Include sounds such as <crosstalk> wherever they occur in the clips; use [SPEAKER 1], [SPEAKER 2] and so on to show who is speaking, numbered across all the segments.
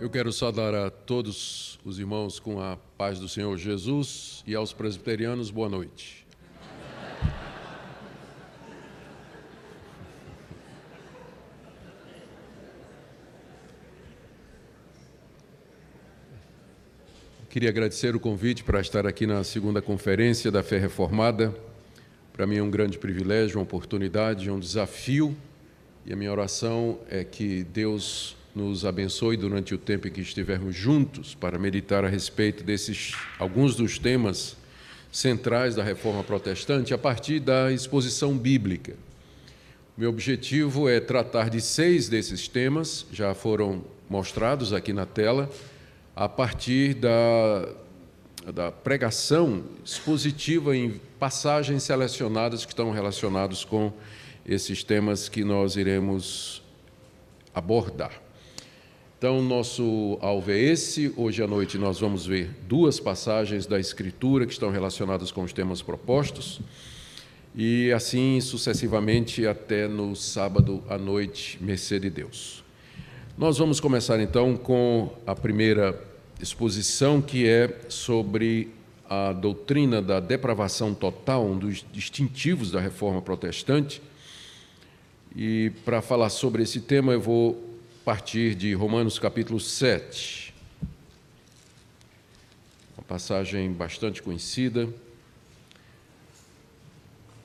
[SPEAKER 1] Eu quero saudar a todos os irmãos com a paz do Senhor Jesus e aos presbiterianos, boa noite. Queria agradecer o convite para estar aqui na segunda conferência da Fé Reformada. Para mim é um grande privilégio, uma oportunidade, um desafio, e a minha oração é que Deus nos abençoe durante o tempo em que estivermos juntos para meditar a respeito desses alguns dos temas centrais da reforma protestante a partir da exposição bíblica. Meu objetivo é tratar de seis desses temas, já foram mostrados aqui na tela, a partir da, da pregação expositiva em passagens selecionadas que estão relacionados com esses temas que nós iremos abordar. Então, nosso alvo é esse. Hoje à noite nós vamos ver duas passagens da Escritura que estão relacionadas com os temas propostos, e assim sucessivamente até no sábado à noite, mercê de Deus. Nós vamos começar então com a primeira exposição, que é sobre a doutrina da depravação total, um dos distintivos da reforma protestante. E para falar sobre esse tema, eu vou partir de Romanos capítulo 7. Uma passagem bastante conhecida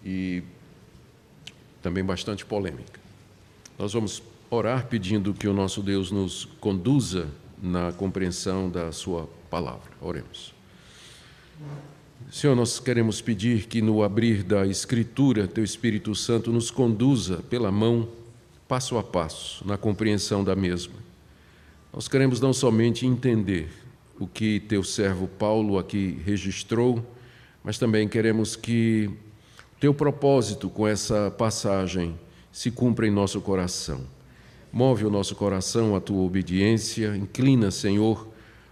[SPEAKER 1] e também bastante polêmica. Nós vamos orar pedindo que o nosso Deus nos conduza na compreensão da Sua palavra. Oremos. Senhor, nós queremos pedir que no abrir da Escritura, Teu Espírito Santo nos conduza pela mão passo a passo na compreensão da mesma. Nós queremos não somente entender o que teu servo Paulo aqui registrou, mas também queremos que teu propósito com essa passagem se cumpra em nosso coração. Move o nosso coração à tua obediência, inclina, Senhor,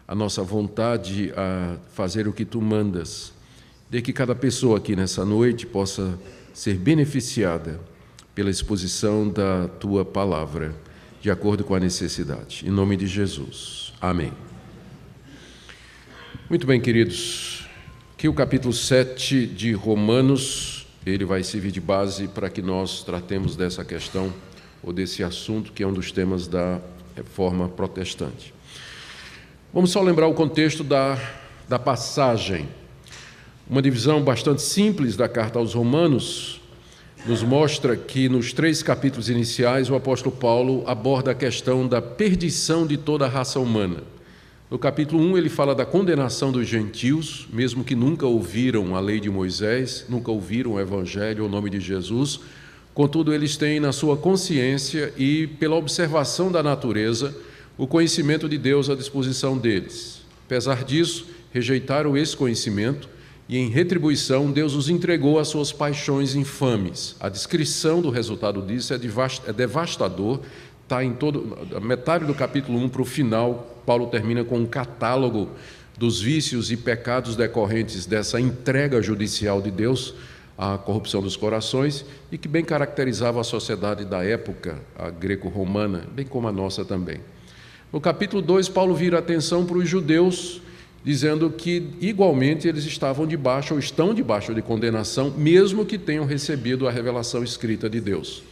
[SPEAKER 1] a nossa vontade a fazer o que tu mandas. De que cada pessoa aqui nessa noite possa ser beneficiada pela exposição da tua palavra, de acordo com a necessidade. Em nome de Jesus. Amém. Muito bem, queridos. Aqui o capítulo 7 de Romanos, ele vai servir de base para que nós tratemos dessa questão ou desse assunto que é um dos temas da reforma protestante. Vamos só lembrar o contexto da, da passagem. Uma divisão bastante simples da carta aos Romanos, nos mostra que nos três capítulos iniciais o apóstolo Paulo aborda a questão da perdição de toda a raça humana. No capítulo 1 ele fala da condenação dos gentios, mesmo que nunca ouviram a lei de Moisés, nunca ouviram o evangelho ou o nome de Jesus, contudo eles têm na sua consciência e pela observação da natureza o conhecimento de Deus à disposição deles. Apesar disso, rejeitaram esse conhecimento e em retribuição Deus os entregou às suas paixões infames. A descrição do resultado disso é, é devastador, está em todo metade do capítulo 1 para o final, Paulo termina com um catálogo dos vícios e pecados decorrentes dessa entrega judicial de Deus à corrupção dos corações e que bem caracterizava a sociedade da época, a greco-romana, bem como a nossa também. No capítulo 2, Paulo vira atenção para os judeus dizendo que igualmente eles estavam debaixo ou estão debaixo de condenação, mesmo que tenham recebido a revelação escrita de Deus.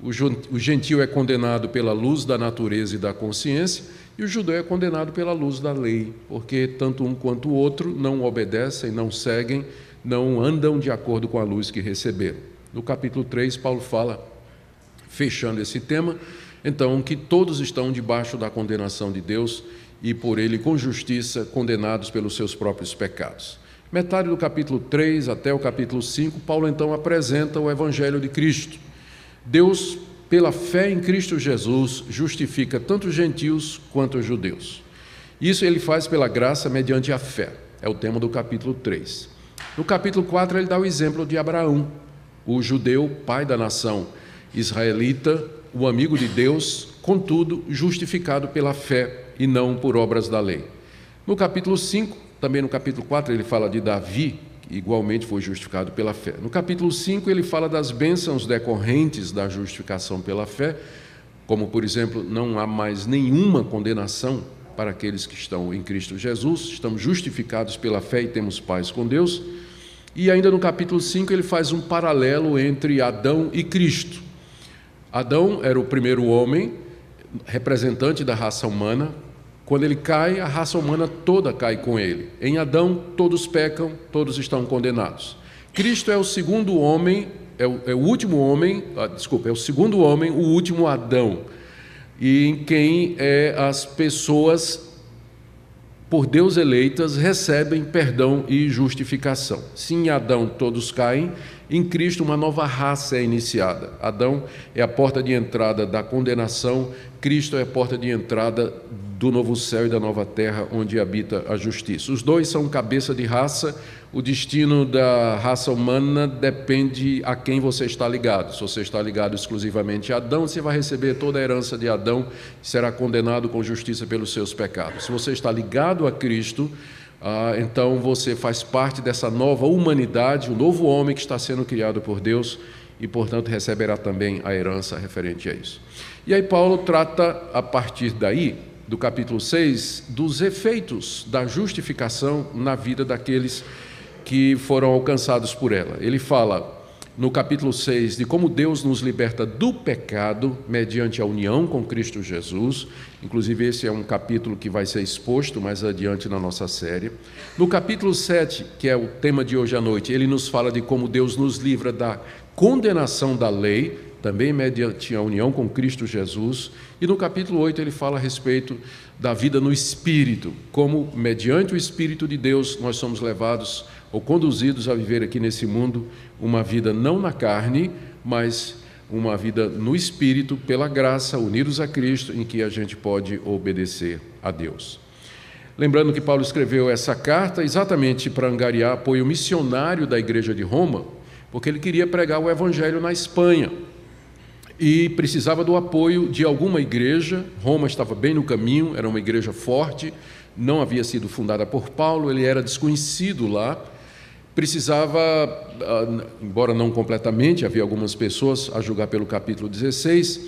[SPEAKER 1] O gentio é condenado pela luz da natureza e da consciência, e o judeu é condenado pela luz da lei, porque tanto um quanto o outro não obedecem, não seguem, não andam de acordo com a luz que receberam. No capítulo 3, Paulo fala, fechando esse tema, então, que todos estão debaixo da condenação de Deus e por ele, com justiça, condenados pelos seus próprios pecados. Metade do capítulo 3 até o capítulo 5, Paulo então apresenta o Evangelho de Cristo. Deus, pela fé em Cristo Jesus, justifica tanto os gentios quanto os judeus. Isso ele faz pela graça mediante a fé. É o tema do capítulo 3. No capítulo 4, ele dá o exemplo de Abraão, o judeu, pai da nação israelita, o amigo de Deus, contudo, justificado pela fé e não por obras da lei. No capítulo 5, também no capítulo 4, ele fala de Davi, que igualmente foi justificado pela fé. No capítulo 5, ele fala das bênçãos decorrentes da justificação pela fé, como, por exemplo, não há mais nenhuma condenação para aqueles que estão em Cristo Jesus, estamos justificados pela fé e temos paz com Deus. E ainda no capítulo 5 ele faz um paralelo entre Adão e Cristo. Adão era o primeiro homem, representante da raça humana. Quando ele cai, a raça humana toda cai com ele. Em Adão, todos pecam, todos estão condenados. Cristo é o segundo homem, é o, é o último homem, ah, desculpa, é o segundo homem, o último Adão, e em quem é, as pessoas por Deus eleitas recebem perdão e justificação. Se em Adão todos caem, em Cristo uma nova raça é iniciada. Adão é a porta de entrada da condenação, Cristo é a porta de entrada do novo céu e da nova terra onde habita a justiça. Os dois são cabeça de raça, o destino da raça humana depende a quem você está ligado. Se você está ligado exclusivamente a Adão, você vai receber toda a herança de Adão e será condenado com justiça pelos seus pecados. Se você está ligado a Cristo, ah, então você faz parte dessa nova humanidade, o novo homem que está sendo criado por Deus e, portanto, receberá também a herança referente a isso. E aí, Paulo trata, a partir daí, do capítulo 6, dos efeitos da justificação na vida daqueles que que foram alcançados por ela. Ele fala no capítulo 6 de como Deus nos liberta do pecado mediante a união com Cristo Jesus. Inclusive, esse é um capítulo que vai ser exposto mais adiante na nossa série. No capítulo 7, que é o tema de hoje à noite, ele nos fala de como Deus nos livra da condenação da lei, também mediante a união com Cristo Jesus. E no capítulo 8, ele fala a respeito da vida no Espírito, como, mediante o Espírito de Deus, nós somos levados ou conduzidos a viver aqui nesse mundo uma vida não na carne, mas uma vida no espírito, pela graça, unidos a Cristo, em que a gente pode obedecer a Deus. Lembrando que Paulo escreveu essa carta exatamente para angariar apoio missionário da igreja de Roma, porque ele queria pregar o evangelho na Espanha e precisava do apoio de alguma igreja. Roma estava bem no caminho, era uma igreja forte, não havia sido fundada por Paulo, ele era desconhecido lá precisava, ah, embora não completamente, havia algumas pessoas a julgar pelo capítulo 16,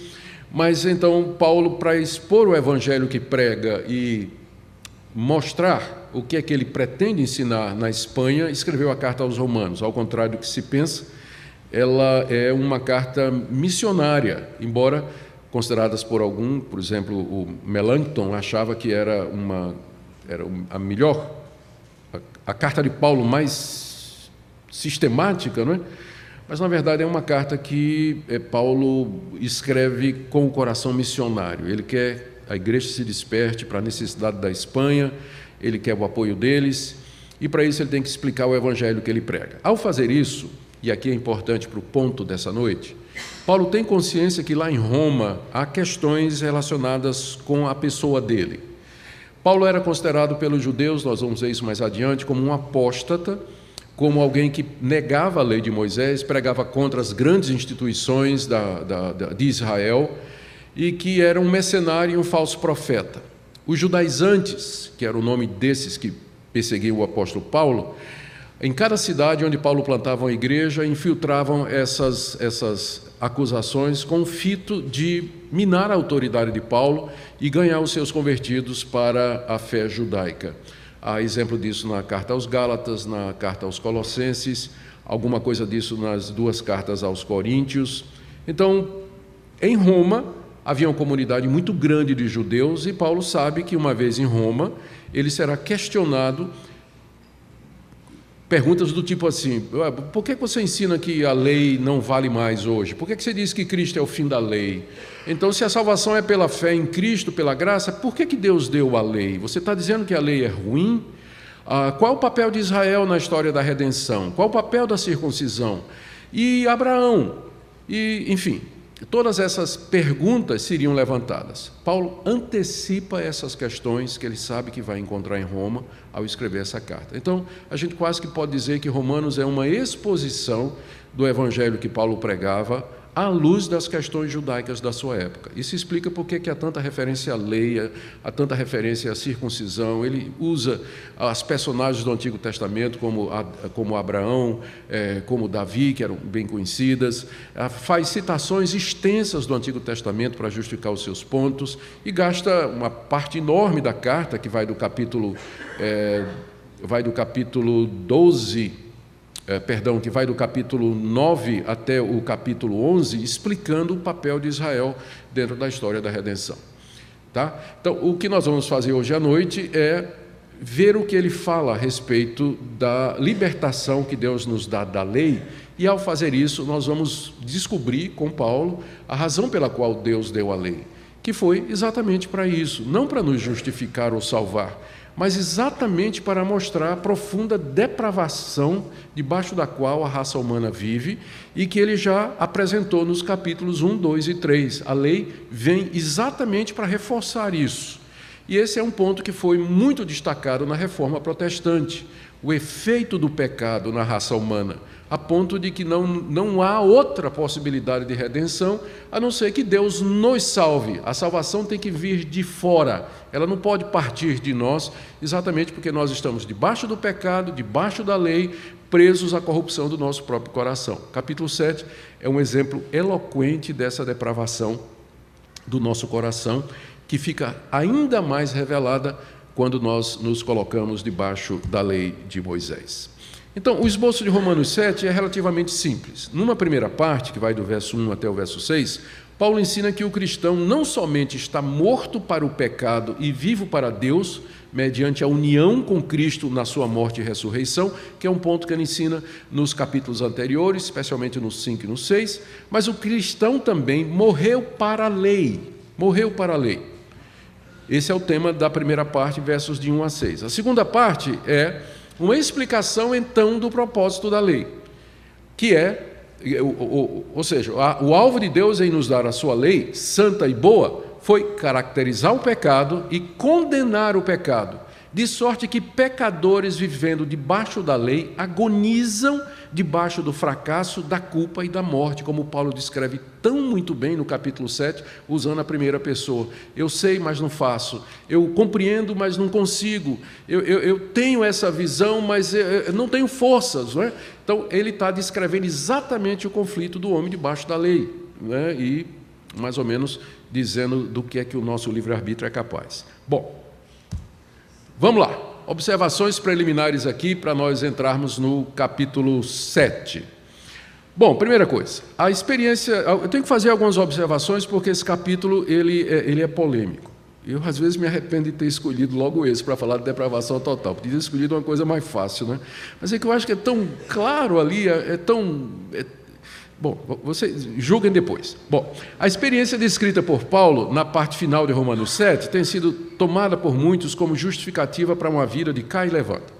[SPEAKER 1] mas então Paulo, para expor o evangelho que prega e mostrar o que é que ele pretende ensinar na Espanha, escreveu a carta aos Romanos. Ao contrário do que se pensa, ela é uma carta missionária, embora consideradas por algum, por exemplo, o Melanchthon achava que era uma era a melhor a, a carta de Paulo mais sistemática, não é? Mas na verdade é uma carta que é, Paulo escreve com o coração missionário. Ele quer a igreja se desperte para a necessidade da Espanha, ele quer o apoio deles, e para isso ele tem que explicar o evangelho que ele prega. Ao fazer isso, e aqui é importante para o ponto dessa noite, Paulo tem consciência que lá em Roma há questões relacionadas com a pessoa dele. Paulo era considerado pelos judeus, nós vamos ver isso mais adiante, como um apóstata como alguém que negava a lei de Moisés, pregava contra as grandes instituições da, da, da, de Israel e que era um mercenário e um falso profeta. Os judaizantes, que era o nome desses que perseguiam o apóstolo Paulo, em cada cidade onde Paulo plantava uma igreja, infiltravam essas, essas acusações com o fito de minar a autoridade de Paulo e ganhar os seus convertidos para a fé judaica. Há exemplo disso na carta aos Gálatas, na carta aos Colossenses, alguma coisa disso nas duas cartas aos Coríntios. Então, em Roma, havia uma comunidade muito grande de judeus e Paulo sabe que, uma vez em Roma, ele será questionado perguntas do tipo assim: por que você ensina que a lei não vale mais hoje? Por que você diz que Cristo é o fim da lei? Então, se a salvação é pela fé em Cristo, pela graça, por que, que Deus deu a lei? Você está dizendo que a lei é ruim? Ah, qual o papel de Israel na história da redenção? Qual o papel da circuncisão? E Abraão? E, enfim, Todas essas perguntas seriam levantadas. Paulo antecipa essas questões que ele sabe que vai encontrar em Roma ao escrever essa carta. Então, a gente quase que pode dizer que Romanos é uma exposição do evangelho que Paulo pregava à luz das questões judaicas da sua época. Isso explica por que há tanta referência à lei, há tanta referência à circuncisão. Ele usa as personagens do Antigo Testamento, como, como Abraão, é, como Davi, que eram bem conhecidas, ah, faz citações extensas do Antigo Testamento para justificar os seus pontos e gasta uma parte enorme da carta, que vai do capítulo, é, vai do capítulo 12 é, perdão, que vai do capítulo 9 até o capítulo 11, explicando o papel de Israel dentro da história da redenção. Tá? Então, o que nós vamos fazer hoje à noite é ver o que ele fala a respeito da libertação que Deus nos dá da lei, e ao fazer isso, nós vamos descobrir com Paulo a razão pela qual Deus deu a lei, que foi exatamente para isso, não para nos justificar ou salvar, mas exatamente para mostrar a profunda depravação debaixo da qual a raça humana vive e que ele já apresentou nos capítulos 1, 2 e 3. A lei vem exatamente para reforçar isso. E esse é um ponto que foi muito destacado na reforma protestante o efeito do pecado na raça humana, a ponto de que não, não há outra possibilidade de redenção a não ser que Deus nos salve. A salvação tem que vir de fora, ela não pode partir de nós, exatamente porque nós estamos debaixo do pecado, debaixo da lei, presos à corrupção do nosso próprio coração. Capítulo 7 é um exemplo eloquente dessa depravação do nosso coração, que fica ainda mais revelada quando nós nos colocamos debaixo da lei de Moisés. Então, o esboço de Romanos 7 é relativamente simples. Numa primeira parte, que vai do verso 1 até o verso 6, Paulo ensina que o cristão não somente está morto para o pecado e vivo para Deus, mediante a união com Cristo na sua morte e ressurreição, que é um ponto que ele ensina nos capítulos anteriores, especialmente no 5 e no 6, mas o cristão também morreu para a lei. Morreu para a lei. Esse é o tema da primeira parte, versos de 1 a 6. A segunda parte é uma explicação, então, do propósito da lei, que é, ou seja, o alvo de Deus em nos dar a sua lei, santa e boa, foi caracterizar o pecado e condenar o pecado. De sorte que pecadores vivendo debaixo da lei agonizam debaixo do fracasso, da culpa e da morte, como Paulo descreve tão muito bem no capítulo 7, usando a primeira pessoa. Eu sei, mas não faço. Eu compreendo, mas não consigo. Eu, eu, eu tenho essa visão, mas eu não tenho forças. Não é? Então, ele está descrevendo exatamente o conflito do homem debaixo da lei. É? E, mais ou menos, dizendo do que é que o nosso livre-arbítrio é capaz. Bom, Vamos lá, observações preliminares aqui para nós entrarmos no capítulo 7. Bom, primeira coisa, a experiência. Eu tenho que fazer algumas observações porque esse capítulo ele é, ele é polêmico. Eu, às vezes, me arrependo de ter escolhido logo esse para falar de depravação total. Podia ter escolhido uma coisa mais fácil, né? Mas é que eu acho que é tão claro ali, é, é tão. É Bom, vocês julguem depois. Bom, a experiência descrita por Paulo na parte final de Romanos 7 tem sido tomada por muitos como justificativa para uma vida de cai e levanta.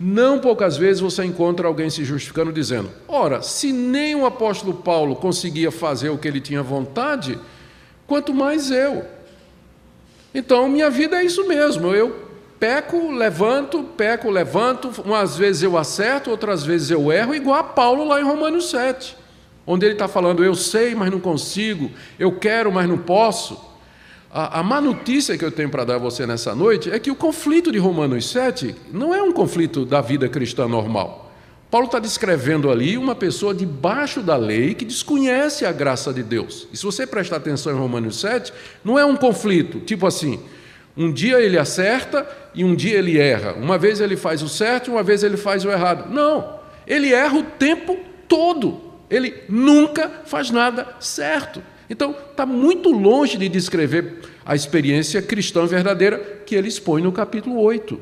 [SPEAKER 1] Não poucas vezes você encontra alguém se justificando dizendo: ora, se nem o apóstolo Paulo conseguia fazer o que ele tinha vontade, quanto mais eu. Então, minha vida é isso mesmo. Eu peco, levanto, peco, levanto. Umas vezes eu acerto, outras vezes eu erro, igual a Paulo lá em Romanos 7 onde ele está falando, eu sei, mas não consigo, eu quero, mas não posso. A, a má notícia que eu tenho para dar a você nessa noite é que o conflito de Romanos 7 não é um conflito da vida cristã normal. Paulo está descrevendo ali uma pessoa debaixo da lei que desconhece a graça de Deus. E se você prestar atenção em Romanos 7, não é um conflito, tipo assim, um dia ele acerta e um dia ele erra. Uma vez ele faz o certo, uma vez ele faz o errado. Não, ele erra o tempo todo. Ele nunca faz nada certo. Então, está muito longe de descrever a experiência cristã verdadeira que ele expõe no capítulo 8.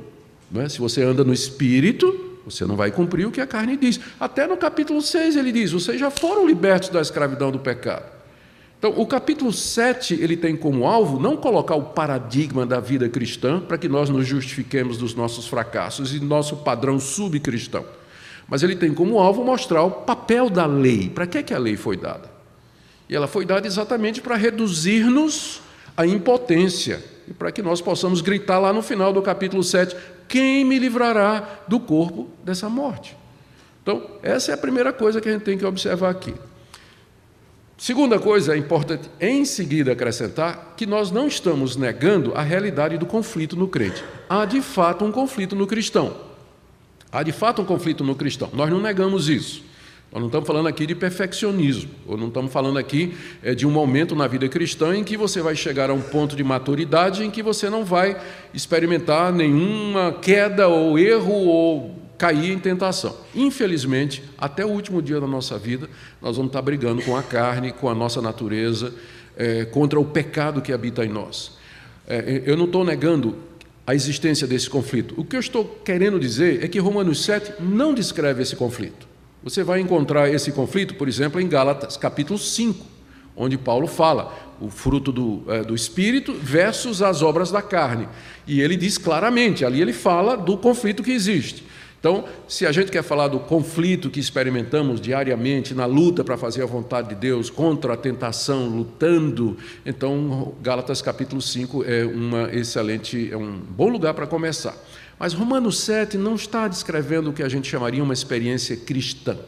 [SPEAKER 1] É? Se você anda no espírito, você não vai cumprir o que a carne diz. Até no capítulo 6 ele diz: vocês já foram libertos da escravidão do pecado. Então, o capítulo 7 ele tem como alvo não colocar o paradigma da vida cristã para que nós nos justifiquemos dos nossos fracassos e nosso padrão subcristão. Mas ele tem como alvo mostrar o papel da lei. Para que, que a lei foi dada? E ela foi dada exatamente para reduzir-nos à impotência e para que nós possamos gritar lá no final do capítulo 7: Quem me livrará do corpo dessa morte? Então, essa é a primeira coisa que a gente tem que observar aqui. Segunda coisa é importante em seguida acrescentar que nós não estamos negando a realidade do conflito no crente. Há de fato um conflito no cristão. Há de fato um conflito no cristão. Nós não negamos isso. Nós não estamos falando aqui de perfeccionismo, ou não estamos falando aqui é, de um momento na vida cristã em que você vai chegar a um ponto de maturidade em que você não vai experimentar nenhuma queda ou erro ou cair em tentação. Infelizmente, até o último dia da nossa vida, nós vamos estar brigando com a carne, com a nossa natureza, é, contra o pecado que habita em nós. É, eu não estou negando a existência desse conflito. O que eu estou querendo dizer é que Romanos 7 não descreve esse conflito. Você vai encontrar esse conflito, por exemplo, em Gálatas, capítulo 5, onde Paulo fala o fruto do, é, do Espírito versus as obras da carne. E ele diz claramente, ali ele fala do conflito que existe. Então, se a gente quer falar do conflito que experimentamos diariamente na luta para fazer a vontade de Deus, contra a tentação, lutando, então Gálatas capítulo 5 é uma excelente, é um bom lugar para começar. Mas Romanos 7 não está descrevendo o que a gente chamaria uma experiência cristã.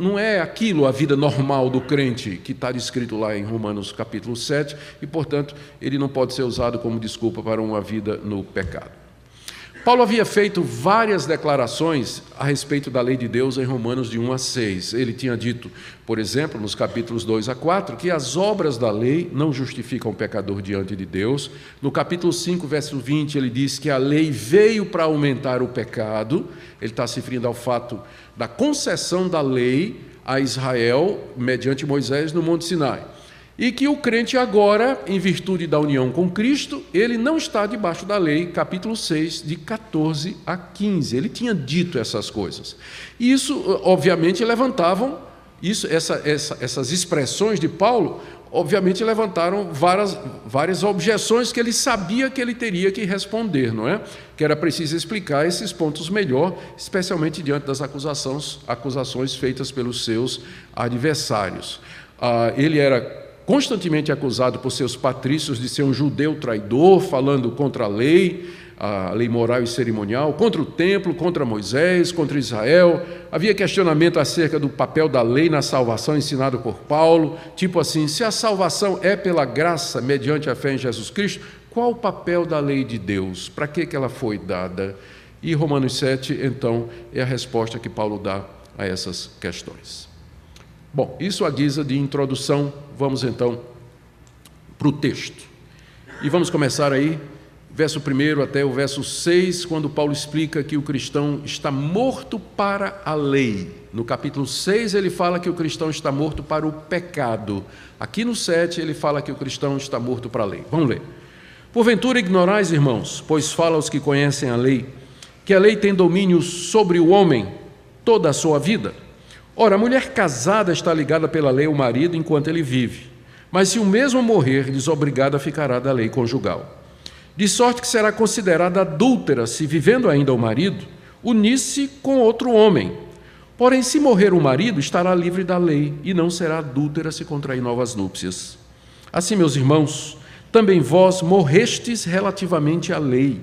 [SPEAKER 1] Não é aquilo a vida normal do crente que está descrito lá em Romanos capítulo 7, e, portanto, ele não pode ser usado como desculpa para uma vida no pecado. Paulo havia feito várias declarações a respeito da lei de Deus em Romanos de 1 a 6. Ele tinha dito, por exemplo, nos capítulos 2 a 4, que as obras da lei não justificam o pecador diante de Deus. No capítulo 5, verso 20, ele diz que a lei veio para aumentar o pecado. Ele está se referindo ao fato da concessão da lei a Israel mediante Moisés no Monte Sinai e que o crente agora, em virtude da união com Cristo, ele não está debaixo da lei, capítulo 6, de 14 a 15. Ele tinha dito essas coisas. E isso, obviamente, levantavam, isso, essa, essa, essas expressões de Paulo, obviamente levantaram várias, várias objeções que ele sabia que ele teria que responder, não é? Que era preciso explicar esses pontos melhor, especialmente diante das acusações, acusações feitas pelos seus adversários. Ah, ele era constantemente acusado por seus patrícios de ser um judeu traidor, falando contra a lei, a lei moral e cerimonial, contra o templo, contra Moisés, contra Israel. Havia questionamento acerca do papel da lei na salvação ensinado por Paulo, tipo assim: se a salvação é pela graça mediante a fé em Jesus Cristo, qual o papel da lei de Deus? Para que, que ela foi dada? E Romanos 7, então, é a resposta que Paulo dá a essas questões. Bom, isso a guisa de introdução, vamos então para o texto. E vamos começar aí, verso 1 até o verso 6, quando Paulo explica que o cristão está morto para a lei. No capítulo 6 ele fala que o cristão está morto para o pecado. Aqui no 7 ele fala que o cristão está morto para a lei. Vamos ler. Porventura ignorais, irmãos, pois fala aos que conhecem a lei, que a lei tem domínio sobre o homem toda a sua vida. Ora, a mulher casada está ligada pela lei ao marido enquanto ele vive, mas se o mesmo morrer, desobrigada ficará da lei conjugal. De sorte que será considerada adúltera se, vivendo ainda o marido, unisse com outro homem. Porém, se morrer o marido, estará livre da lei e não será adúltera se contrair novas núpcias. Assim, meus irmãos, também vós morrestes relativamente à lei,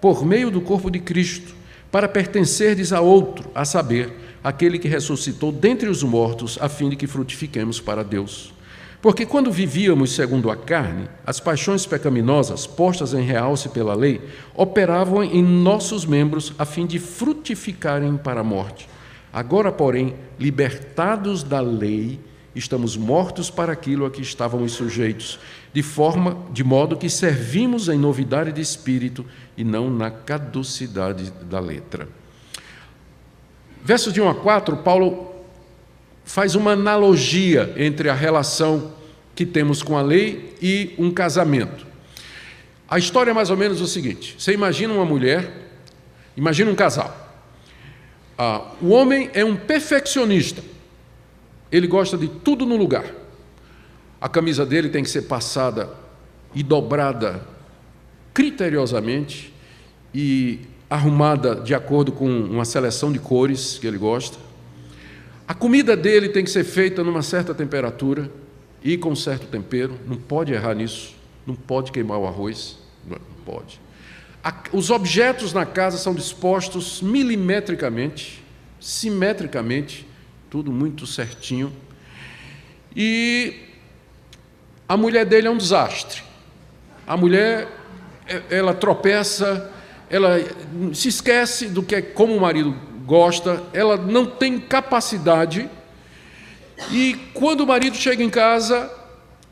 [SPEAKER 1] por meio do corpo de Cristo, para pertencerdes a outro, a saber, aquele que ressuscitou dentre os mortos, a fim de que frutifiquemos para Deus. Porque quando vivíamos segundo a carne, as paixões pecaminosas, postas em realce pela lei, operavam em nossos membros a fim de frutificarem para a morte. Agora, porém, libertados da lei, estamos mortos para aquilo a que estávamos sujeitos, de forma, de modo que servimos em novidade de espírito e não na caducidade da letra. Versos de 1 a 4, Paulo faz uma analogia entre a relação que temos com a lei e um casamento. A história é mais ou menos o seguinte: você imagina uma mulher, imagina um casal. Ah, o homem é um perfeccionista, ele gosta de tudo no lugar. A camisa dele tem que ser passada e dobrada criteriosamente, e arrumada de acordo com uma seleção de cores que ele gosta. A comida dele tem que ser feita numa certa temperatura e com certo tempero, não pode errar nisso, não pode queimar o arroz, não pode. Os objetos na casa são dispostos milimetricamente, simetricamente, tudo muito certinho. E a mulher dele é um desastre. A mulher, é, ela tropeça, ela se esquece do que é como o marido gosta, ela não tem capacidade. E quando o marido chega em casa,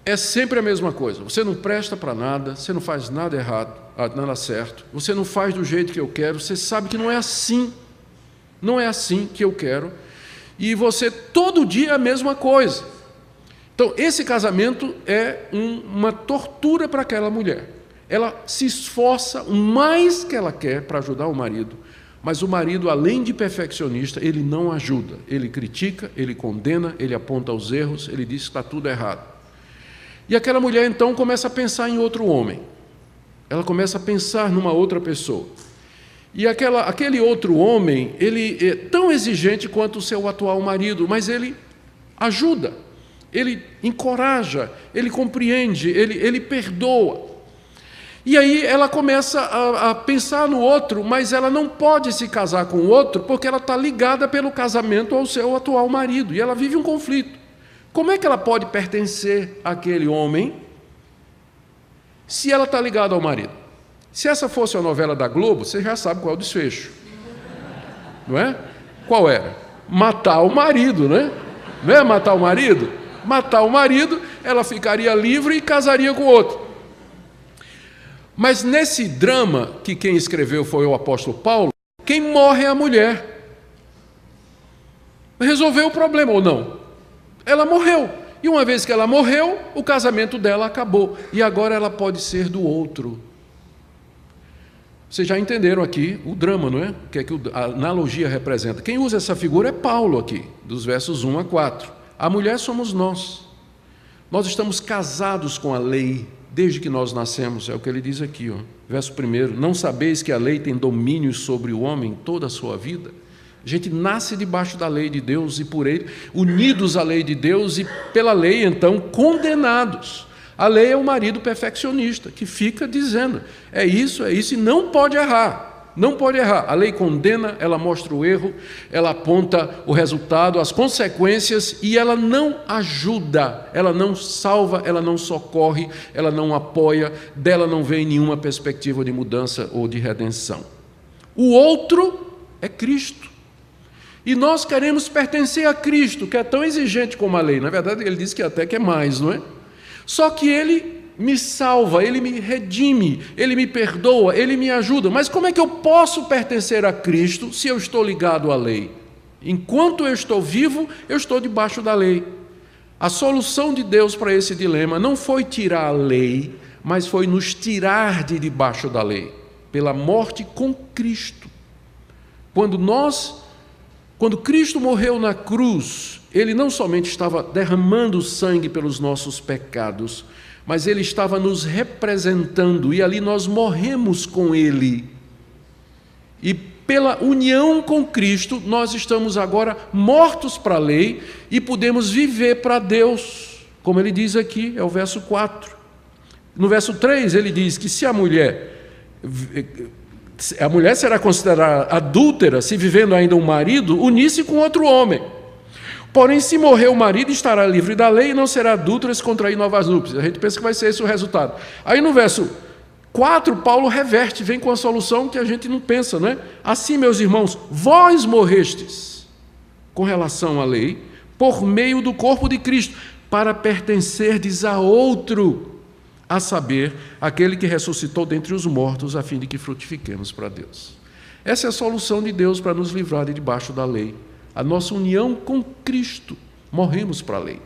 [SPEAKER 1] é sempre a mesma coisa. Você não presta para nada, você não faz nada errado, ah, nada certo, você não faz do jeito que eu quero, você sabe que não é assim. Não é assim que eu quero. E você todo dia é a mesma coisa. Então, esse casamento é um, uma tortura para aquela mulher. Ela se esforça o mais que ela quer para ajudar o marido, mas o marido, além de perfeccionista, ele não ajuda. Ele critica, ele condena, ele aponta os erros, ele diz que está tudo errado. E aquela mulher então começa a pensar em outro homem. Ela começa a pensar numa outra pessoa. E aquela, aquele outro homem, ele é tão exigente quanto o seu atual marido, mas ele ajuda, ele encoraja, ele compreende, ele, ele perdoa. E aí ela começa a, a, pensar no outro, mas ela não pode se casar com o outro porque ela está ligada pelo casamento ao seu atual marido. E ela vive um conflito. Como é que ela pode pertencer àquele homem se ela está ligada ao marido? Se essa fosse a novela da Globo, você já sabe qual é o desfecho. Não é? Qual era? Matar o marido, né? Não é matar o marido? Matar o marido, ela ficaria livre e casaria com outro. Mas nesse drama, que quem escreveu foi o apóstolo Paulo, quem morre é a mulher. Resolveu o problema ou não? Ela morreu. E uma vez que ela morreu, o casamento dela acabou. E agora ela pode ser do outro. Vocês já entenderam aqui o drama, não é? O que é que a analogia representa? Quem usa essa figura é Paulo aqui, dos versos 1 a 4. A mulher somos nós. Nós estamos casados com a lei desde que nós nascemos, é o que ele diz aqui, ó. verso 1: Não sabeis que a lei tem domínio sobre o homem toda a sua vida? A gente nasce debaixo da lei de Deus e por ele, unidos à lei de Deus e pela lei, então, condenados. A lei é o marido perfeccionista que fica dizendo: é isso, é isso, e não pode errar. Não pode errar. A lei condena, ela mostra o erro, ela aponta o resultado, as consequências e ela não ajuda, ela não salva, ela não socorre, ela não apoia, dela não vem nenhuma perspectiva de mudança ou de redenção. O outro é Cristo. E nós queremos pertencer a Cristo, que é tão exigente como a lei. Na verdade, ele diz que até que é mais, não é? Só que ele me salva, ele me redime, ele me perdoa, ele me ajuda. Mas como é que eu posso pertencer a Cristo se eu estou ligado à lei? Enquanto eu estou vivo, eu estou debaixo da lei. A solução de Deus para esse dilema não foi tirar a lei, mas foi nos tirar de debaixo da lei, pela morte com Cristo. Quando nós, quando Cristo morreu na cruz, ele não somente estava derramando sangue pelos nossos pecados, mas ele estava nos representando e ali nós morremos com ele. E pela união com Cristo, nós estamos agora mortos para a lei e podemos viver para Deus, como ele diz aqui, é o verso 4. No verso 3, ele diz que se a mulher a mulher será considerada adúltera se vivendo ainda um marido, unisse com outro homem. Porém, se morrer o marido, estará livre da lei e não será adúltero se contrair novas núpcias. A gente pensa que vai ser esse o resultado. Aí no verso 4, Paulo reverte, vem com a solução que a gente não pensa, né? Assim, meus irmãos, vós morrestes com relação à lei, por meio do corpo de Cristo, para pertencerdes a outro, a saber, aquele que ressuscitou dentre os mortos, a fim de que frutifiquemos para Deus. Essa é a solução de Deus para nos livrar de debaixo da lei a nossa união com Cristo. Morremos para a lei.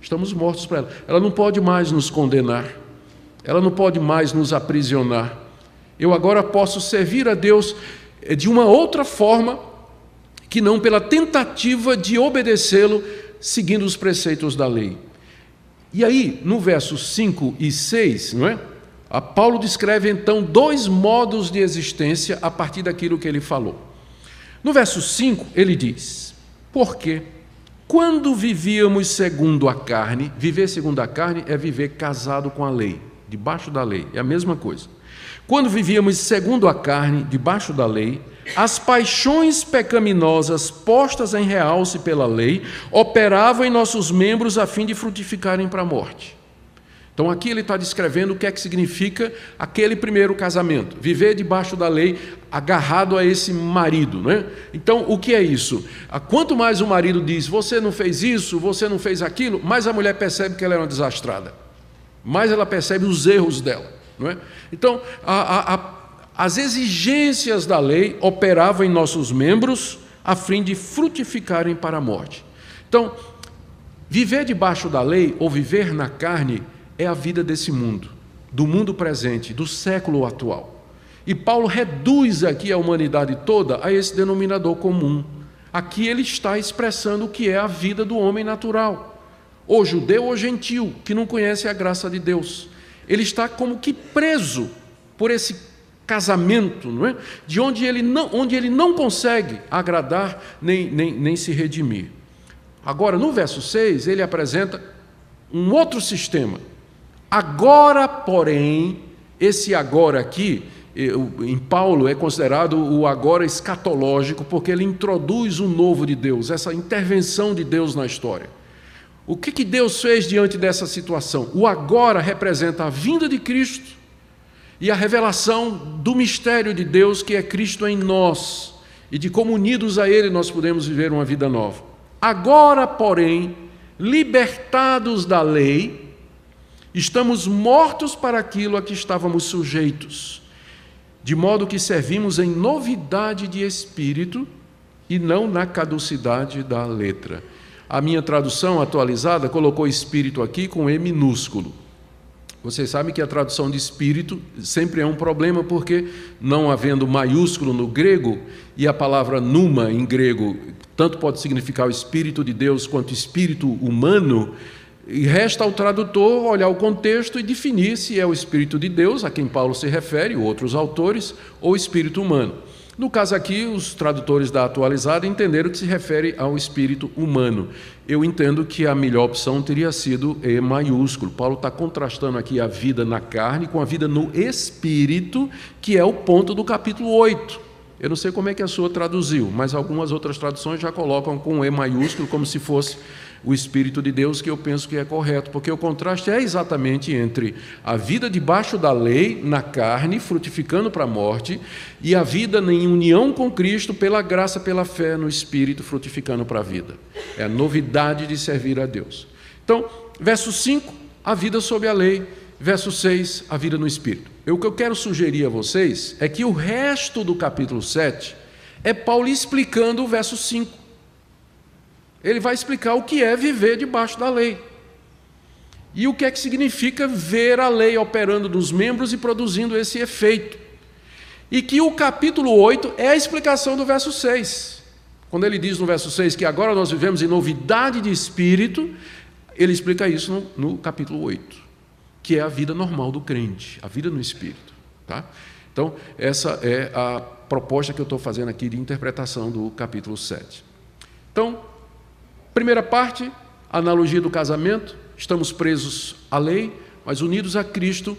[SPEAKER 1] Estamos mortos para ela. Ela não pode mais nos condenar. Ela não pode mais nos aprisionar. Eu agora posso servir a Deus eh, de uma outra forma que não pela tentativa de obedecê-lo seguindo os preceitos da lei. E aí, no versos 5 e 6, não é? A Paulo descreve então dois modos de existência a partir daquilo que ele falou. No verso 5, ele diz: porque quando vivíamos segundo a carne, viver segundo a carne é viver casado com a lei, debaixo da lei, é a mesma coisa. Quando vivíamos segundo a carne, debaixo da lei, as paixões pecaminosas postas em realce pela lei operavam em nossos membros a fim de frutificarem para a morte. Então aqui ele está descrevendo o que é que significa aquele primeiro casamento, viver debaixo da lei, agarrado a esse marido. Né? Então o que é isso? Ah, quanto mais o marido diz, você não fez isso, você não fez aquilo, mais a mulher percebe que ela é uma desastrada, mais ela percebe os erros dela. Não é? Então a, a, as exigências da lei operavam em nossos membros a fim de frutificarem para a morte. Então, viver debaixo da lei ou viver na carne é a vida desse mundo, do mundo presente, do século atual. E Paulo reduz aqui a humanidade toda a esse denominador comum. Aqui ele está expressando o que é a vida do homem natural, ou judeu ou gentil, que não conhece a graça de Deus. Ele está como que preso por esse casamento, não é? de onde ele não, onde ele não consegue agradar nem, nem, nem se redimir. Agora, no verso 6, ele apresenta um outro sistema, Agora, porém, esse agora aqui, em Paulo, é considerado o agora escatológico, porque ele introduz o novo de Deus, essa intervenção de Deus na história. O que, que Deus fez diante dessa situação? O agora representa a vinda de Cristo e a revelação do mistério de Deus, que é Cristo em nós, e de como unidos a Ele nós podemos viver uma vida nova. Agora, porém, libertados da lei, Estamos mortos para aquilo a que estávamos sujeitos, de modo que servimos em novidade de espírito e não na caducidade da letra. A minha tradução atualizada colocou espírito aqui com E minúsculo. Vocês sabem que a tradução de espírito sempre é um problema, porque não havendo maiúsculo no grego, e a palavra numa em grego tanto pode significar o espírito de Deus quanto espírito humano, e resta ao tradutor olhar o contexto e definir se é o Espírito de Deus, a quem Paulo se refere, ou outros autores, ou Espírito humano. No caso aqui, os tradutores da atualizada entenderam que se refere ao espírito humano. Eu entendo que a melhor opção teria sido E maiúsculo. Paulo está contrastando aqui a vida na carne com a vida no espírito, que é o ponto do capítulo 8. Eu não sei como é que a sua traduziu, mas algumas outras traduções já colocam com E maiúsculo, como se fosse o Espírito de Deus, que eu penso que é correto, porque o contraste é exatamente entre a vida debaixo da lei, na carne, frutificando para a morte, e a vida em união com Cristo, pela graça, pela fé no Espírito, frutificando para a vida. É a novidade de servir a Deus. Então, verso 5, a vida sob a lei, verso 6, a vida no Espírito. o que eu quero sugerir a vocês é que o resto do capítulo 7 é Paulo explicando o verso 5. Ele vai explicar o que é viver debaixo da lei. E o que é que significa ver a lei operando nos membros e produzindo esse efeito. E que o capítulo 8 é a explicação do verso 6. Quando ele diz no verso 6 que agora nós vivemos em novidade de espírito, ele explica isso no, no capítulo 8, que é a vida normal do crente, a vida no espírito. Tá? Então, essa é a proposta que eu estou fazendo aqui de interpretação do capítulo 7. Então, Primeira parte, analogia do casamento, estamos presos à lei, mas unidos a Cristo,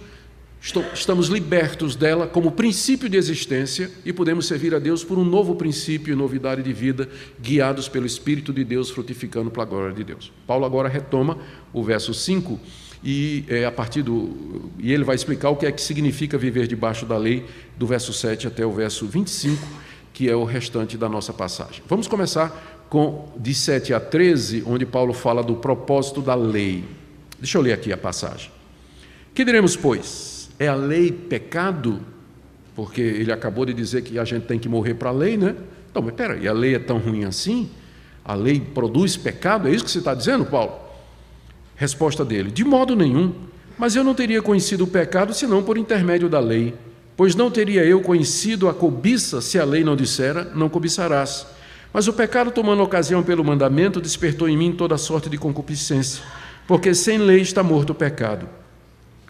[SPEAKER 1] estamos libertos dela como princípio de existência e podemos servir a Deus por um novo princípio e novidade de vida, guiados pelo Espírito de Deus, frutificando para a glória de Deus. Paulo agora retoma o verso 5 e é, a partir do e ele vai explicar o que é que significa viver debaixo da lei do verso 7 até o verso 25, que é o restante da nossa passagem. Vamos começar com, de 7 a 13, onde Paulo fala do propósito da lei. Deixa eu ler aqui a passagem. Que diremos, pois? É a lei pecado? Porque ele acabou de dizer que a gente tem que morrer para a lei, né? Então, mas peraí, a lei é tão ruim assim? A lei produz pecado? É isso que você está dizendo, Paulo? Resposta dele: De modo nenhum. Mas eu não teria conhecido o pecado senão por intermédio da lei. Pois não teria eu conhecido a cobiça se a lei não dissera: Não cobiçarás. Mas o pecado, tomando ocasião pelo mandamento, despertou em mim toda sorte de concupiscência, porque sem lei está morto o pecado.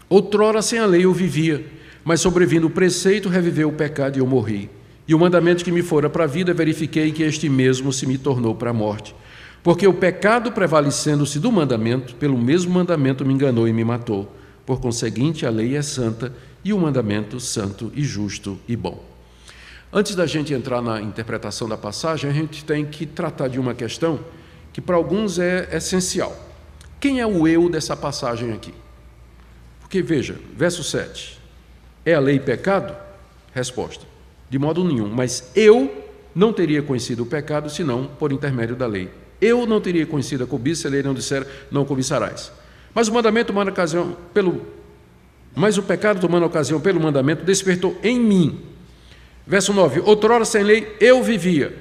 [SPEAKER 1] Outrora, sem a lei, eu vivia, mas sobrevindo o preceito, reviveu o pecado e eu morri. E o mandamento que me fora para a vida, verifiquei que este mesmo se me tornou para a morte. Porque o pecado, prevalecendo-se do mandamento, pelo mesmo mandamento me enganou e me matou. Por conseguinte, a lei é santa e o mandamento santo e justo e bom. Antes da gente entrar na interpretação da passagem, a gente tem que tratar de uma questão que para alguns é essencial. Quem é o eu dessa passagem aqui? Porque veja, verso 7. É a lei pecado? Resposta: De modo nenhum, mas eu não teria conhecido o pecado senão por intermédio da lei. Eu não teria conhecido a cobiça se a lei não disser não cobiçarás. Mas o mandamento tomando ocasião pelo mas o pecado tomando ocasião pelo mandamento despertou em mim. Verso 9: Outrora sem lei eu vivia.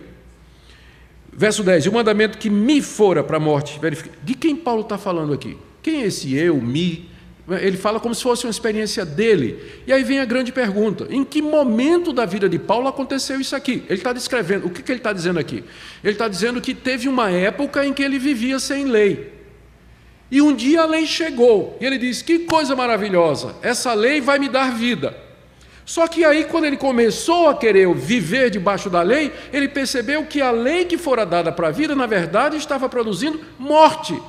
[SPEAKER 1] Verso 10: O mandamento que me fora para a morte. De quem Paulo está falando aqui? Quem é esse eu, me? Ele fala como se fosse uma experiência dele. E aí vem a grande pergunta: em que momento da vida de Paulo aconteceu isso aqui? Ele está descrevendo, o que, que ele está dizendo aqui? Ele está dizendo que teve uma época em que ele vivia sem lei. E um dia a lei chegou, e ele disse: Que coisa maravilhosa, essa lei vai me dar vida. Só que aí, quando ele começou a querer viver debaixo da lei, ele percebeu que a lei que fora dada para a vida, na verdade, estava produzindo morte.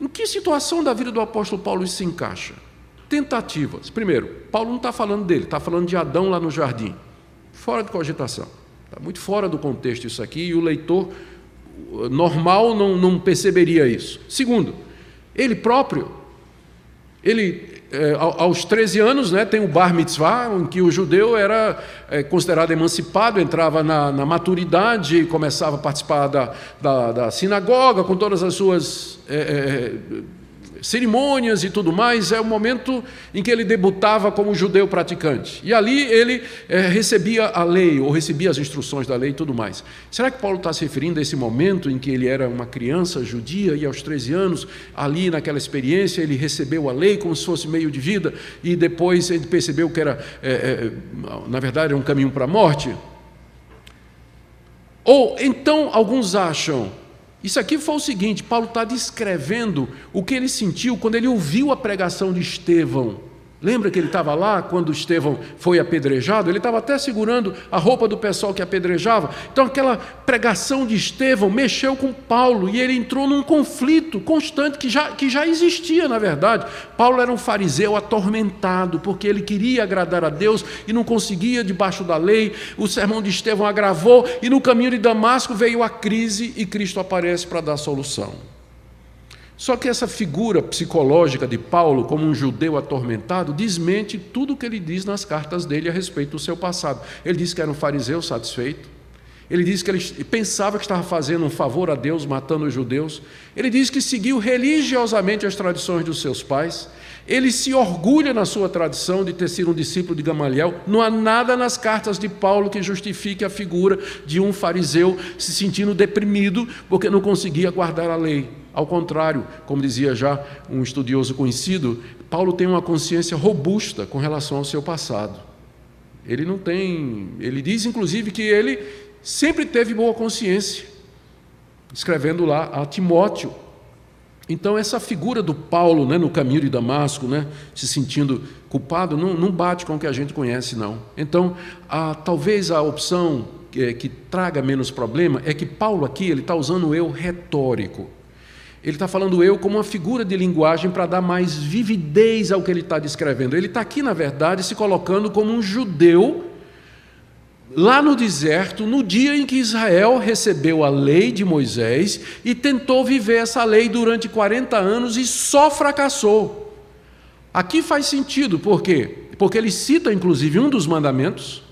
[SPEAKER 1] Em que situação da vida do apóstolo Paulo isso se encaixa? Tentativas. Primeiro, Paulo não está falando dele, está falando de Adão lá no jardim. Fora de cogitação. Está muito fora do contexto isso aqui e o leitor normal não, não perceberia isso. Segundo, ele próprio, ele é, aos 13 anos, né, tem o bar mitzvah, em que o judeu era é, considerado emancipado, entrava na, na maturidade, começava a participar da, da, da, sinagoga, com todas as suas é, é cerimônias e tudo mais, é o momento em que ele debutava como judeu praticante. E ali ele é, recebia a lei, ou recebia as instruções da lei e tudo mais. Será que Paulo está se referindo a esse momento em que ele era uma criança judia e aos 13 anos, ali naquela experiência, ele recebeu a lei como se fosse meio de vida e depois ele percebeu que era, é, é, na verdade, era um caminho para a morte? Ou então alguns acham isso aqui foi o seguinte: Paulo está descrevendo o que ele sentiu quando ele ouviu a pregação de Estevão. Lembra que ele estava lá quando Estevão foi apedrejado? Ele estava até segurando a roupa do pessoal que apedrejava. Então, aquela pregação de Estevão mexeu com Paulo e ele entrou num conflito constante que já, que já existia, na verdade. Paulo era um fariseu atormentado porque ele queria agradar a Deus e não conseguia debaixo da lei. O sermão de Estevão agravou e no caminho de Damasco veio a crise e Cristo aparece para dar solução. Só que essa figura psicológica de Paulo, como um judeu atormentado, desmente tudo o que ele diz nas cartas dele a respeito do seu passado. Ele diz que era um fariseu satisfeito. Ele diz que ele pensava que estava fazendo um favor a Deus, matando os judeus. Ele diz que seguiu religiosamente as tradições dos seus pais. Ele se orgulha na sua tradição de ter sido um discípulo de Gamaliel. Não há nada nas cartas de Paulo que justifique a figura de um fariseu se sentindo deprimido porque não conseguia guardar a lei. Ao contrário, como dizia já um estudioso conhecido, Paulo tem uma consciência robusta com relação ao seu passado. Ele não tem, ele diz inclusive que ele sempre teve boa consciência, escrevendo lá a Timóteo então, essa figura do Paulo né, no caminho de Damasco, né, se sentindo culpado, não, não bate com o que a gente conhece, não. Então, a, talvez a opção que, que traga menos problema é que Paulo aqui ele está usando o eu retórico. Ele está falando eu como uma figura de linguagem para dar mais vividez ao que ele está descrevendo. Ele está aqui, na verdade, se colocando como um judeu lá no deserto, no dia em que Israel recebeu a lei de Moisés e tentou viver essa lei durante 40 anos e só fracassou. Aqui faz sentido, por quê? Porque ele cita inclusive um dos mandamentos,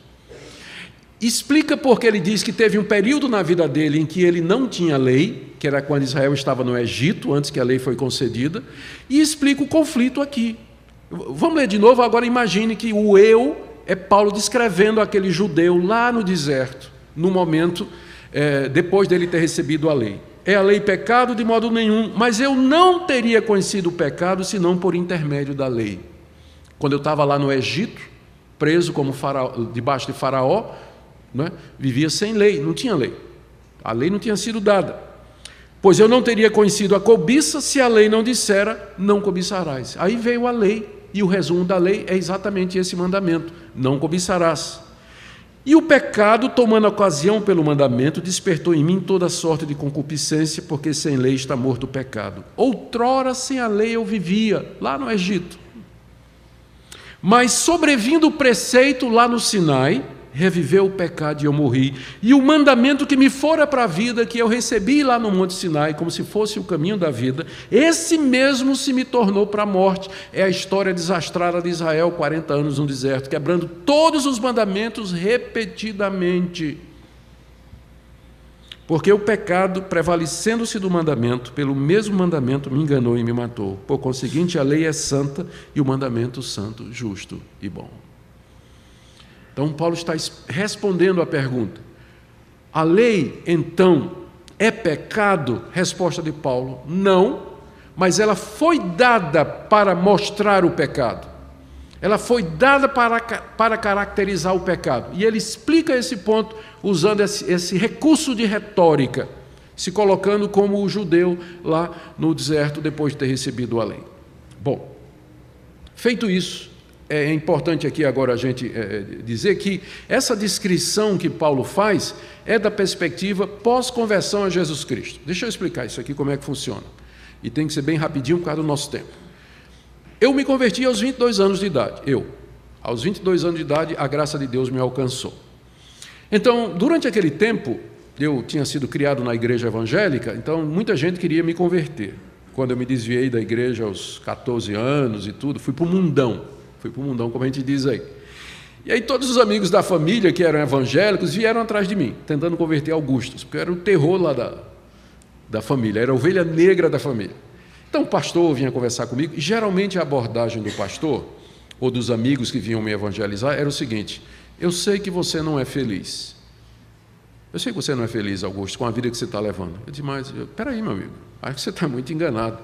[SPEAKER 1] explica porque ele diz que teve um período na vida dele em que ele não tinha lei, que era quando Israel estava no Egito, antes que a lei foi concedida, e explica o conflito aqui. Vamos ler de novo, agora imagine que o eu é Paulo descrevendo aquele judeu lá no deserto, no momento é, depois dele ter recebido a lei. É a lei pecado de modo nenhum, mas eu não teria conhecido o pecado senão por intermédio da lei. Quando eu estava lá no Egito, preso como faraó, debaixo de Faraó, né, vivia sem lei, não tinha lei. A lei não tinha sido dada. Pois eu não teria conhecido a cobiça se a lei não dissera, não cobiçarás. Aí veio a lei e o resumo da lei é exatamente esse mandamento: não cobiçarás. E o pecado, tomando ocasião pelo mandamento, despertou em mim toda sorte de concupiscência, porque sem lei está morto o pecado. Outrora, sem a lei, eu vivia, lá no Egito. Mas sobrevindo o preceito lá no Sinai, reviveu o pecado e eu morri. E o mandamento que me fora para a vida, que eu recebi lá no Monte Sinai, como se fosse o caminho da vida, esse mesmo se me tornou para a morte. É a história desastrada de Israel, 40 anos no deserto, quebrando todos os mandamentos repetidamente. Porque o pecado, prevalecendo-se do mandamento, pelo mesmo mandamento me enganou e me matou. Por conseguinte, a lei é santa e o mandamento santo, justo e bom. Então, Paulo está respondendo à pergunta: a lei, então, é pecado? Resposta de Paulo: não, mas ela foi dada para mostrar o pecado. Ela foi dada para, para caracterizar o pecado. E ele explica esse ponto usando esse, esse recurso de retórica, se colocando como o judeu lá no deserto depois de ter recebido a lei. Bom, feito isso, é importante aqui agora a gente é, dizer que essa descrição que Paulo faz é da perspectiva pós-conversão a Jesus Cristo. Deixa eu explicar isso aqui, como é que funciona. E tem que ser bem rapidinho por causa do nosso tempo. Eu me converti aos 22 anos de idade. Eu. Aos 22 anos de idade, a graça de Deus me alcançou. Então, durante aquele tempo, eu tinha sido criado na igreja evangélica, então muita gente queria me converter. Quando eu me desviei da igreja aos 14 anos e tudo, fui para o mundão. Fui para o mundão, como a gente diz aí. E aí todos os amigos da família que eram evangélicos vieram atrás de mim, tentando converter Augustus, porque era o terror lá da, da família, era a ovelha negra da família. Então o pastor vinha conversar comigo, geralmente a abordagem do pastor, ou dos amigos que vinham me evangelizar, era o seguinte: eu sei que você não é feliz. Eu sei que você não é feliz, Augusto, com a vida que você está levando. Eu disse, mas, peraí, meu amigo, acho que você está muito enganado.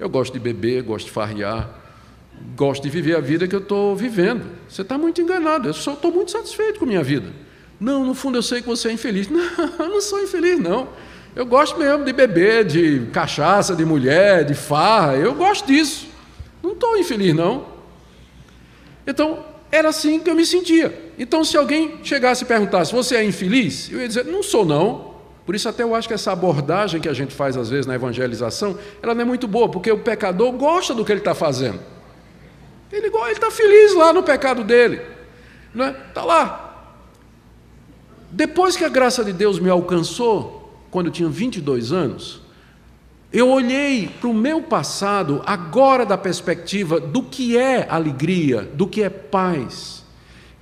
[SPEAKER 1] Eu gosto de beber, gosto de farrear, gosto de viver a vida que eu estou vivendo. Você está muito enganado, eu só estou muito satisfeito com a minha vida. Não, no fundo eu sei que você é infeliz. <laughs> Não, eu não sou infeliz, não. Eu gosto mesmo de beber, de cachaça, de mulher, de farra. Eu gosto disso. Não estou infeliz, não. Então, era assim que eu me sentia. Então, se alguém chegasse e perguntasse, você é infeliz? Eu ia dizer, não sou, não. Por isso, até eu acho que essa abordagem que a gente faz às vezes na evangelização, ela não é muito boa, porque o pecador gosta do que ele está fazendo. Ele está feliz lá no pecado dele. Está é? Tá lá. Depois que a graça de Deus me alcançou, quando eu tinha 22 anos, eu olhei para o meu passado agora da perspectiva do que é alegria, do que é paz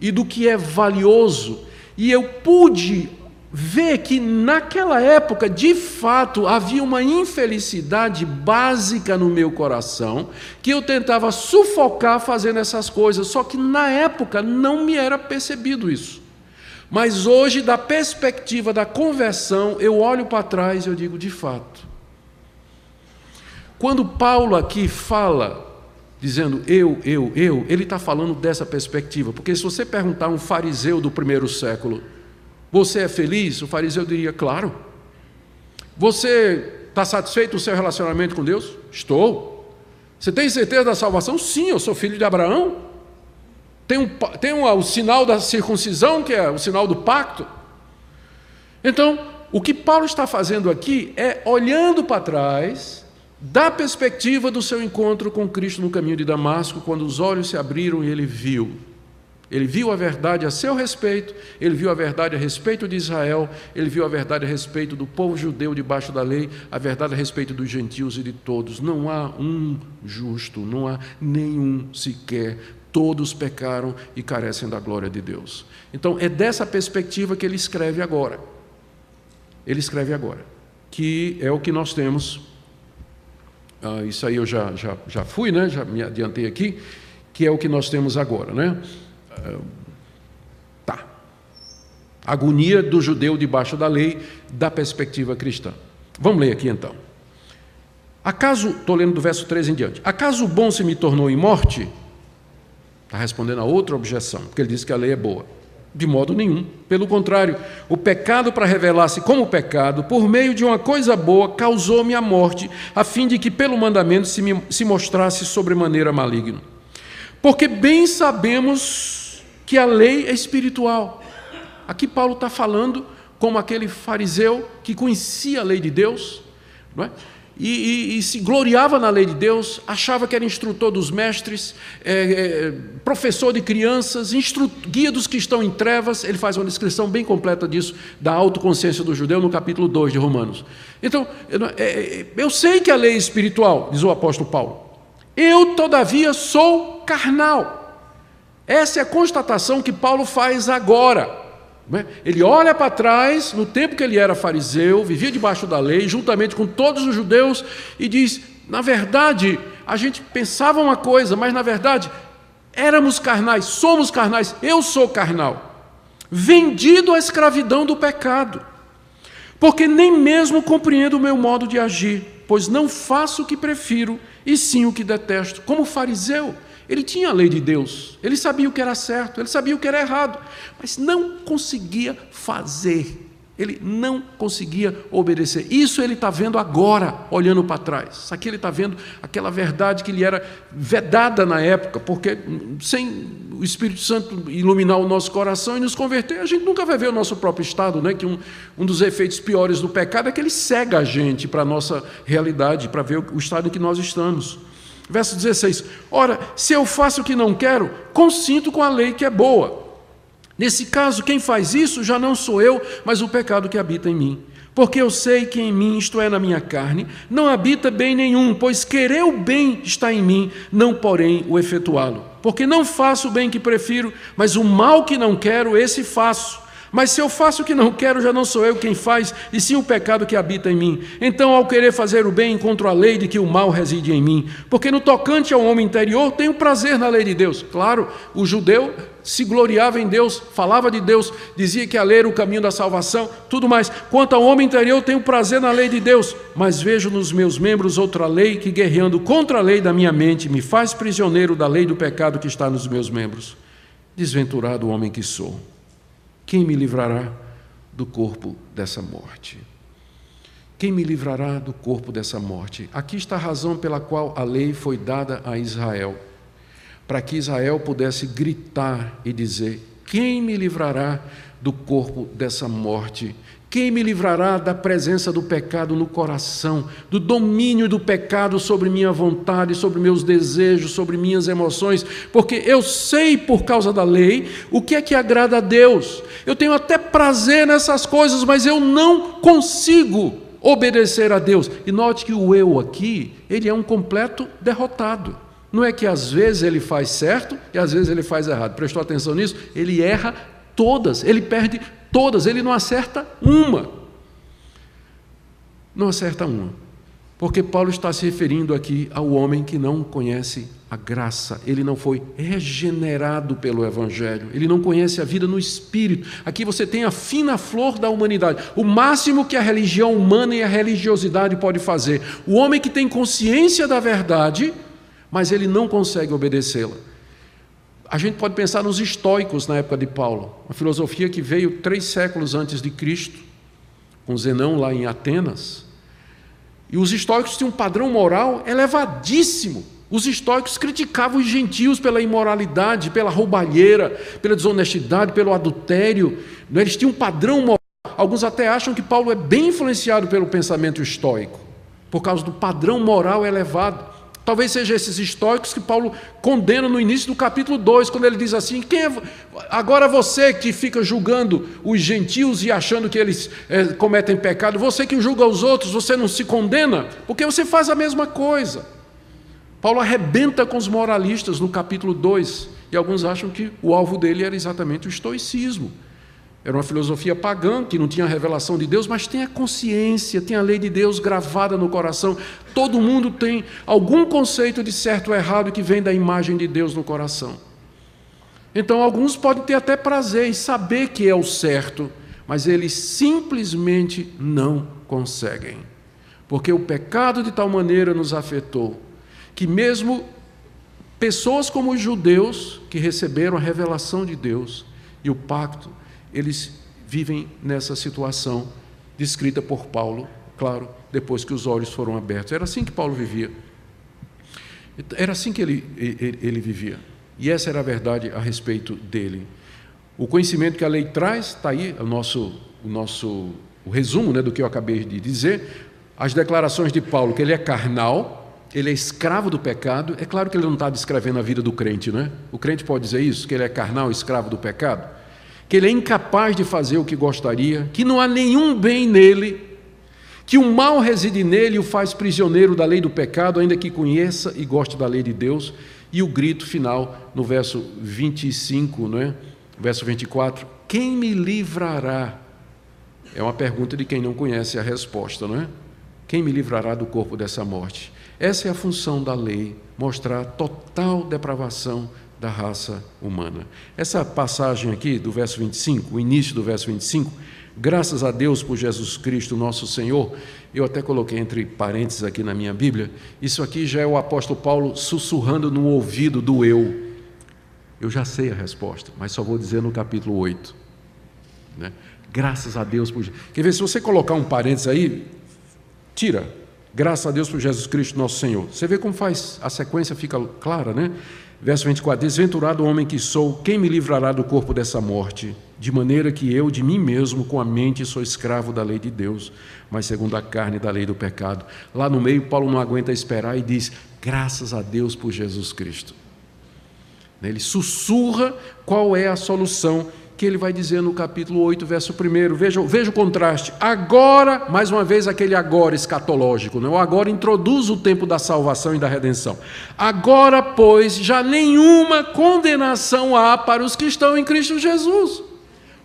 [SPEAKER 1] e do que é valioso, e eu pude ver que naquela época, de fato, havia uma infelicidade básica no meu coração, que eu tentava sufocar fazendo essas coisas, só que na época não me era percebido isso. Mas hoje, da perspectiva da conversão, eu olho para trás e eu digo, de fato. Quando Paulo aqui fala, dizendo eu, eu, eu, ele está falando dessa perspectiva, porque se você perguntar a um fariseu do primeiro século, você é feliz? O fariseu diria, claro. Você está satisfeito com o seu relacionamento com Deus? Estou. Você tem certeza da salvação? Sim, eu sou filho de Abraão. Tem, um, tem um, o sinal da circuncisão, que é o sinal do pacto. Então, o que Paulo está fazendo aqui é olhando para trás, da perspectiva do seu encontro com Cristo no caminho de Damasco, quando os olhos se abriram e ele viu. Ele viu a verdade a seu respeito, ele viu a verdade a respeito de Israel, ele viu a verdade a respeito do povo judeu debaixo da lei, a verdade a respeito dos gentios e de todos. Não há um justo, não há nenhum sequer todos pecaram e carecem da glória de Deus. Então, é dessa perspectiva que ele escreve agora. Ele escreve agora, que é o que nós temos. Ah, isso aí eu já, já, já fui, né? já me adiantei aqui, que é o que nós temos agora. Né? Tá. Agonia do judeu debaixo da lei, da perspectiva cristã. Vamos ler aqui então. Acaso, estou lendo do verso 13 em diante, acaso o bom se me tornou em morte? Está respondendo a outra objeção, porque ele diz que a lei é boa. De modo nenhum. Pelo contrário, o pecado, para revelar-se como pecado, por meio de uma coisa boa, causou-me a morte, a fim de que pelo mandamento se, me, se mostrasse sobremaneira maligno. Porque bem sabemos que a lei é espiritual. Aqui Paulo está falando como aquele fariseu que conhecia a lei de Deus, não é? e, e, e, se gloriava na lei de Deus, achava que era instrutor dos mestres, é, é, professor de crianças, instru, guia dos que estão em trevas. Ele faz uma descrição bem completa disso, da autoconsciência do judeu, no capítulo 2 de Romanos. Então, eu, é, é, eu sei que a lei é espiritual, diz o apóstolo Paulo. Eu, todavia, sou carnal. Essa é a constatação que Paulo faz agora. Né? Ele olha para trás, no tempo que ele era fariseu, vivia debaixo da lei, juntamente com todos os judeus, e diz: na verdade, a gente pensava uma coisa, mas na verdade, éramos carnais, somos carnais, eu sou carnal, vendido à escravidão do pecado, porque nem mesmo compreendo o meu modo de agir, pois não faço o que prefiro, e sim o que detesto, como fariseu. Ele tinha a lei de Deus, ele sabia o que era certo, ele sabia o que era errado, mas não conseguia fazer, ele não conseguia obedecer. Isso ele está vendo agora, olhando para trás. Aqui ele está vendo aquela verdade que lhe era vedada na época, porque sem o Espírito Santo iluminar o nosso coração e nos converter, a gente nunca vai ver o nosso próprio estado, né? que um, um dos efeitos piores do pecado é que ele cega a gente para a nossa realidade, para ver o estado em que nós estamos. Verso 16: Ora, se eu faço o que não quero, consinto com a lei que é boa. Nesse caso, quem faz isso já não sou eu, mas o pecado que habita em mim. Porque eu sei que em mim, isto é, na minha carne, não habita bem nenhum, pois querer o bem está em mim, não porém o efetuá-lo. Porque não faço o bem que prefiro, mas o mal que não quero, esse faço. Mas se eu faço o que não quero, já não sou eu quem faz, e sim o pecado que habita em mim. Então, ao querer fazer o bem, encontro a lei de que o mal reside em mim. Porque no tocante ao homem interior, tenho prazer na lei de Deus. Claro, o judeu se gloriava em Deus, falava de Deus, dizia que a lei era o caminho da salvação, tudo mais. Quanto ao homem interior, tenho prazer na lei de Deus, mas vejo nos meus membros outra lei que, guerreando contra a lei da minha mente, me faz prisioneiro da lei do pecado que está nos meus membros. Desventurado homem que sou. Quem me livrará do corpo dessa morte? Quem me livrará do corpo dessa morte? Aqui está a razão pela qual a lei foi dada a Israel, para que Israel pudesse gritar e dizer: Quem me livrará do corpo dessa morte? Quem me livrará da presença do pecado no coração, do domínio do pecado sobre minha vontade, sobre meus desejos, sobre minhas emoções? Porque eu sei por causa da lei o que é que agrada a Deus. Eu tenho até prazer nessas coisas, mas eu não consigo obedecer a Deus. E note que o eu aqui, ele é um completo derrotado. Não é que às vezes ele faz certo e às vezes ele faz errado. Prestou atenção nisso? Ele erra todas, ele perde todas, ele não acerta uma. Não acerta uma. Porque Paulo está se referindo aqui ao homem que não conhece a graça, ele não foi regenerado pelo Evangelho, ele não conhece a vida no Espírito. Aqui você tem a fina flor da humanidade, o máximo que a religião humana e a religiosidade pode fazer. O homem que tem consciência da verdade, mas ele não consegue obedecê-la. A gente pode pensar nos estoicos na época de Paulo, uma filosofia que veio três séculos antes de Cristo, com Zenão lá em Atenas. E os estoicos tinham um padrão moral elevadíssimo. Os estoicos criticavam os gentios pela imoralidade, pela roubalheira, pela desonestidade, pelo adultério. Eles tinham um padrão moral. Alguns até acham que Paulo é bem influenciado pelo pensamento estoico, por causa do padrão moral elevado. Talvez seja esses estoicos que Paulo condena no início do capítulo 2, quando ele diz assim: quem é, agora você que fica julgando os gentios e achando que eles é, cometem pecado, você que julga os outros, você não se condena, porque você faz a mesma coisa. Paulo arrebenta com os moralistas no capítulo 2, e alguns acham que o alvo dele era exatamente o estoicismo. Era uma filosofia pagã que não tinha a revelação de Deus, mas tem a consciência, tem a lei de Deus gravada no coração. Todo mundo tem algum conceito de certo ou errado que vem da imagem de Deus no coração. Então, alguns podem ter até prazer em saber que é o certo, mas eles simplesmente não conseguem. Porque o pecado de tal maneira nos afetou que, mesmo pessoas como os judeus, que receberam a revelação de Deus e o pacto, eles vivem nessa situação descrita por Paulo, claro, depois que os olhos foram abertos. Era assim que Paulo vivia. Era assim que ele, ele, ele vivia. E essa era a verdade a respeito dele. O conhecimento que a lei traz, está aí o nosso, o nosso o resumo né, do que eu acabei de dizer. as declarações de Paulo que ele é carnal, ele é escravo do pecado, é claro que ele não está descrevendo a vida do crente, não é? O crente pode dizer isso, que ele é carnal, escravo do pecado, que ele é incapaz de fazer o que gostaria, que não há nenhum bem nele, que o mal reside nele e o faz prisioneiro da lei do pecado, ainda que conheça e goste da lei de Deus. E o grito final no verso 25, não é? Verso 24: Quem me livrará? É uma pergunta de quem não conhece a resposta, não é? Quem me livrará do corpo dessa morte? Essa é a função da lei, mostrar total depravação da raça humana. Essa passagem aqui do verso 25, o início do verso 25, graças a Deus por Jesus Cristo, nosso Senhor, eu até coloquei entre parênteses aqui na minha Bíblia, isso aqui já é o apóstolo Paulo sussurrando no ouvido do eu. Eu já sei a resposta, mas só vou dizer no capítulo 8. Né? Graças a Deus por. Quer ver, se você colocar um parênteses aí, tira. Graças a Deus por Jesus Cristo, nosso Senhor. Você vê como faz, a sequência fica clara, né? Verso 24: Desventurado homem que sou, quem me livrará do corpo dessa morte? De maneira que eu, de mim mesmo, com a mente, sou escravo da lei de Deus, mas segundo a carne, da lei do pecado. Lá no meio, Paulo não aguenta esperar e diz: Graças a Deus por Jesus Cristo. Ele sussurra qual é a solução que ele vai dizer no capítulo 8, verso 1. Veja, veja o contraste. Agora, mais uma vez, aquele agora escatológico. Né? O agora introduz o tempo da salvação e da redenção. Agora, pois, já nenhuma condenação há para os que estão em Cristo Jesus.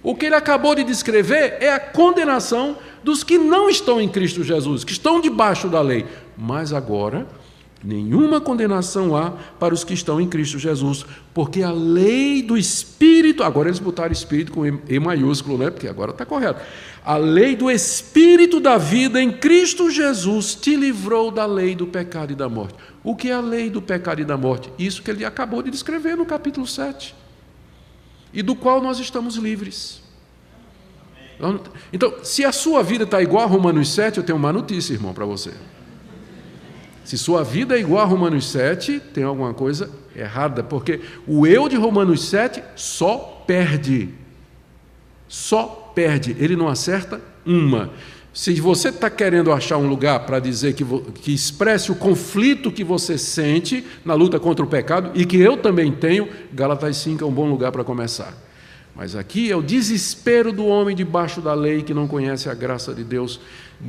[SPEAKER 1] O que ele acabou de descrever é a condenação dos que não estão em Cristo Jesus, que estão debaixo da lei. Mas agora Nenhuma condenação há para os que estão em Cristo Jesus, porque a lei do Espírito, agora eles botaram Espírito com E maiúsculo, né? porque agora está correto. A lei do Espírito da vida em Cristo Jesus te livrou da lei do pecado e da morte. O que é a lei do pecado e da morte? Isso que ele acabou de descrever no capítulo 7, e do qual nós estamos livres. Então, se a sua vida está igual a Romanos 7, eu tenho uma notícia, irmão, para você. Se sua vida é igual a Romanos 7, tem alguma coisa errada, porque o eu de Romanos 7 só perde. Só perde, ele não acerta uma. Se você está querendo achar um lugar para dizer que, que expresse o conflito que você sente na luta contra o pecado, e que eu também tenho, Galatas 5 é um bom lugar para começar. Mas aqui é o desespero do homem debaixo da lei que não conhece a graça de Deus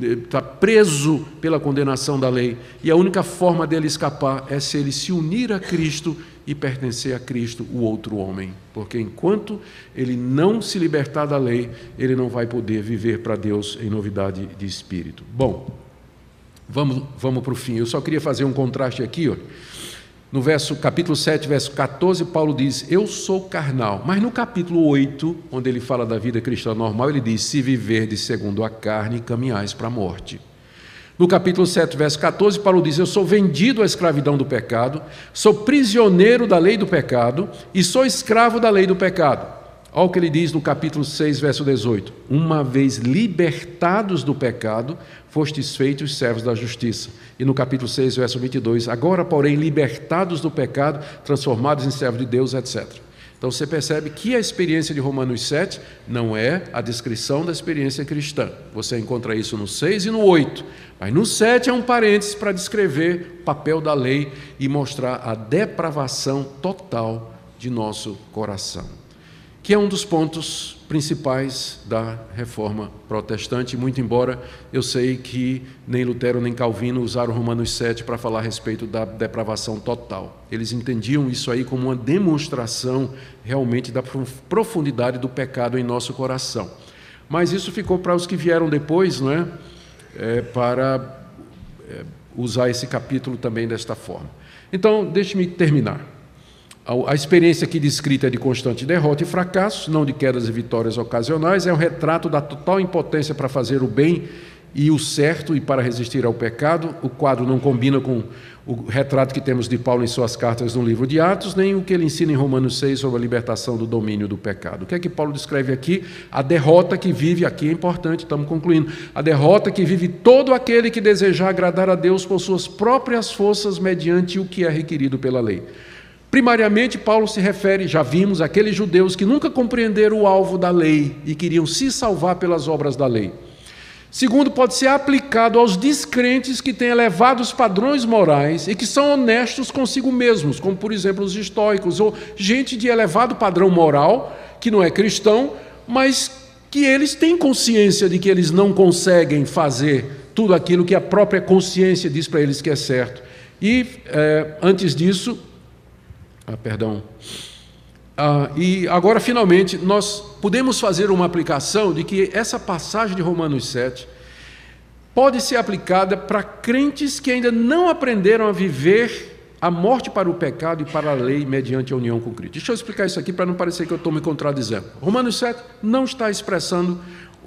[SPEAKER 1] está preso pela condenação da lei, e a única forma dele escapar é se ele se unir a Cristo e pertencer a Cristo, o outro homem, porque enquanto ele não se libertar da lei, ele não vai poder viver para Deus em novidade de espírito. Bom, vamos, vamos para o fim. Eu só queria fazer um contraste aqui, ó. No verso, capítulo 7, verso 14, Paulo diz: Eu sou carnal. Mas no capítulo 8, onde ele fala da vida cristã normal, ele diz: Se viver de segundo a carne, caminhais para a morte. No capítulo 7, verso 14, Paulo diz: Eu sou vendido à escravidão do pecado, sou prisioneiro da lei do pecado e sou escravo da lei do pecado. Olha o que ele diz no capítulo 6, verso 18: Uma vez libertados do pecado, fostes feitos servos da justiça. E no capítulo 6, verso 22, agora, porém, libertados do pecado, transformados em servos de Deus, etc. Então você percebe que a experiência de Romanos 7 não é a descrição da experiência cristã. Você encontra isso no 6 e no 8. Mas no 7 é um parênteses para descrever o papel da lei e mostrar a depravação total de nosso coração que é um dos pontos principais da reforma protestante, muito embora eu sei que nem Lutero nem Calvino usaram Romanos 7 para falar a respeito da depravação total. Eles entendiam isso aí como uma demonstração realmente da profundidade do pecado em nosso coração. Mas isso ficou para os que vieram depois, não é? é para é, usar esse capítulo também desta forma. Então, deixe-me terminar. A experiência aqui descrita é de constante derrota e fracasso, não de quedas e vitórias ocasionais, é um retrato da total impotência para fazer o bem e o certo e para resistir ao pecado. O quadro não combina com o retrato que temos de Paulo em suas cartas no livro de Atos, nem o que ele ensina em Romanos 6 sobre a libertação do domínio do pecado. O que é que Paulo descreve aqui? A derrota que vive, aqui é importante, estamos concluindo, a derrota que vive todo aquele que desejar agradar a Deus por suas próprias forças mediante o que é requerido pela lei. Primariamente, Paulo se refere, já vimos, àqueles judeus que nunca compreenderam o alvo da lei e queriam se salvar pelas obras da lei. Segundo, pode ser aplicado aos descrentes que têm elevados padrões morais e que são honestos consigo mesmos, como por exemplo os estoicos, ou gente de elevado padrão moral, que não é cristão, mas que eles têm consciência de que eles não conseguem fazer tudo aquilo que a própria consciência diz para eles que é certo. E é, antes disso, ah, perdão. Ah, e agora, finalmente, nós podemos fazer uma aplicação de que essa passagem de Romanos 7 pode ser aplicada para crentes que ainda não aprenderam a viver a morte para o pecado e para a lei mediante a união com Cristo. Deixa eu explicar isso aqui para não parecer que eu estou me contradizendo. Romanos 7 não está expressando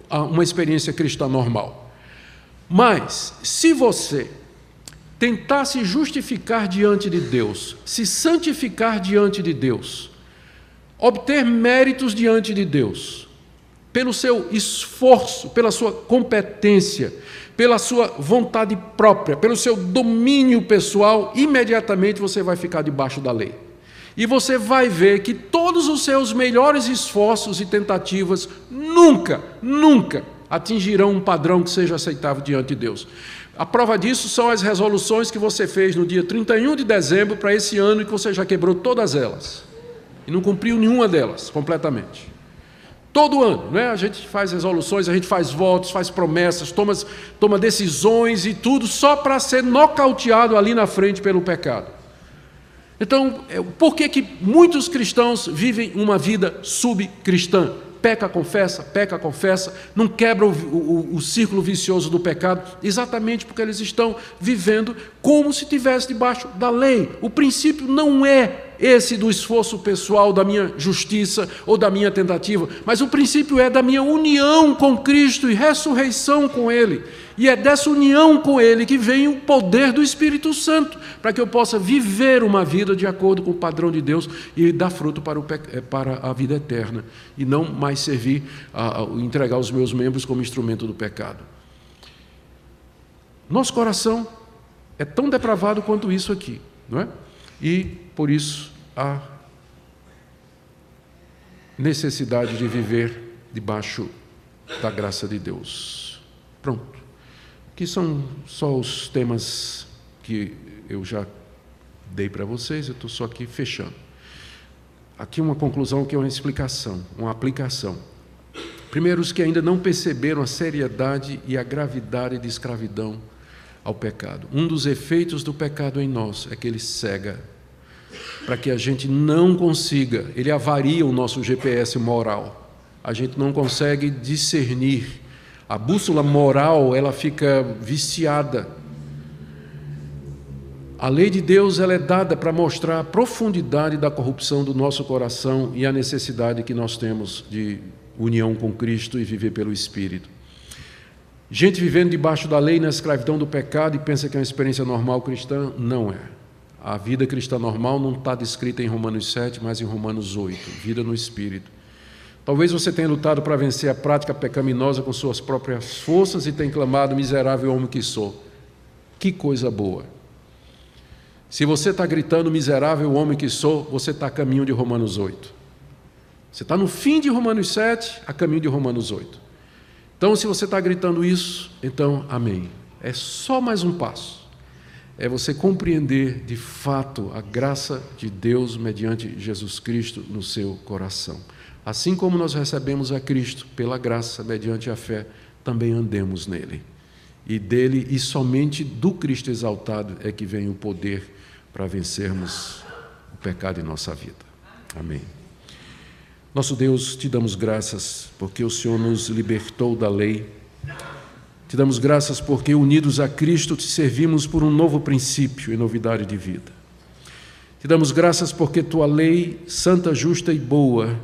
[SPEAKER 1] ah, uma experiência cristã normal. Mas, se você tentar se justificar diante de Deus, se santificar diante de Deus, obter méritos diante de Deus, pelo seu esforço, pela sua competência, pela sua vontade própria, pelo seu domínio pessoal, imediatamente você vai ficar debaixo da lei. E você vai ver que todos os seus melhores esforços e tentativas nunca, nunca atingirão um padrão que seja aceitável diante de Deus. A prova disso são as resoluções que você fez no dia 31 de dezembro para esse ano e que você já quebrou todas elas. E não cumpriu nenhuma delas completamente. Todo ano, né? a gente faz resoluções, a gente faz votos, faz promessas, toma, toma decisões e tudo só para ser nocauteado ali na frente pelo pecado. Então, é, por que, que muitos cristãos vivem uma vida subcristã? Peca, confessa, peca, confessa, não quebra o, o, o, círculo vicioso do pecado, exatamente porque eles estão vivendo como se estivesse debaixo da lei. O princípio não é esse do esforço pessoal, da minha justiça ou da minha tentativa, mas o princípio é da minha união com Cristo e ressurreição com Ele. E é dessa união com Ele que vem o poder do Espírito Santo, para que eu possa viver uma vida de acordo com o padrão de Deus e dar fruto para, o, eh, para a vida eterna, e não mais servir, a, a entregar os meus membros como instrumento do pecado. Nosso coração é tão depravado quanto isso aqui, não é? E, por isso, há necessidade de viver debaixo da graça de Deus. Pronto. Que são só os temas que eu já dei para vocês, eu estou só aqui fechando. Aqui uma conclusão que é uma explicação, uma aplicação. Primeiro, os que ainda não perceberam a seriedade e a gravidade de escravidão ao pecado. Um dos efeitos do pecado em nós é que ele cega, para que a gente não consiga, ele avaria o nosso GPS moral. A gente não consegue discernir. A bússola moral, ela fica viciada. A lei de Deus ela é dada para mostrar a profundidade da corrupção do nosso coração e a necessidade que nós temos de união com Cristo e viver pelo Espírito. Gente vivendo debaixo da lei na escravidão do pecado e pensa que é uma experiência normal cristã, não é. A vida cristã normal não está descrita em Romanos 7, mas em Romanos 8, vida no Espírito. Talvez você tenha lutado para vencer a prática pecaminosa com suas próprias forças e tenha clamado, miserável homem que sou. Que coisa boa. Se você está gritando, miserável homem que sou, você está a caminho de Romanos 8. Você está no fim de Romanos 7, a caminho de Romanos 8. Então, se você está gritando isso, então, amém. É só mais um passo. É você compreender de fato a graça de Deus mediante Jesus Cristo no seu coração. Assim como nós recebemos a Cristo pela graça mediante a fé, também andemos nele. E dele e somente do Cristo exaltado é que vem o poder para vencermos o pecado em nossa vida. Amém. Nosso Deus, te damos graças porque o Senhor nos libertou da lei. Te damos graças porque, unidos a Cristo, te servimos por um novo princípio e novidade de vida. Te damos graças porque tua lei, santa, justa e boa,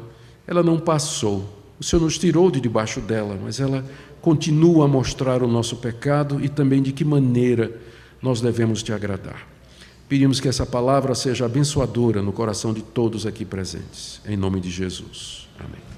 [SPEAKER 1] ela não passou. O Senhor nos tirou de debaixo dela, mas ela continua a mostrar o nosso pecado e também de que maneira nós devemos te agradar. Pedimos que essa palavra seja abençoadora no coração de todos aqui presentes. Em nome de Jesus. Amém.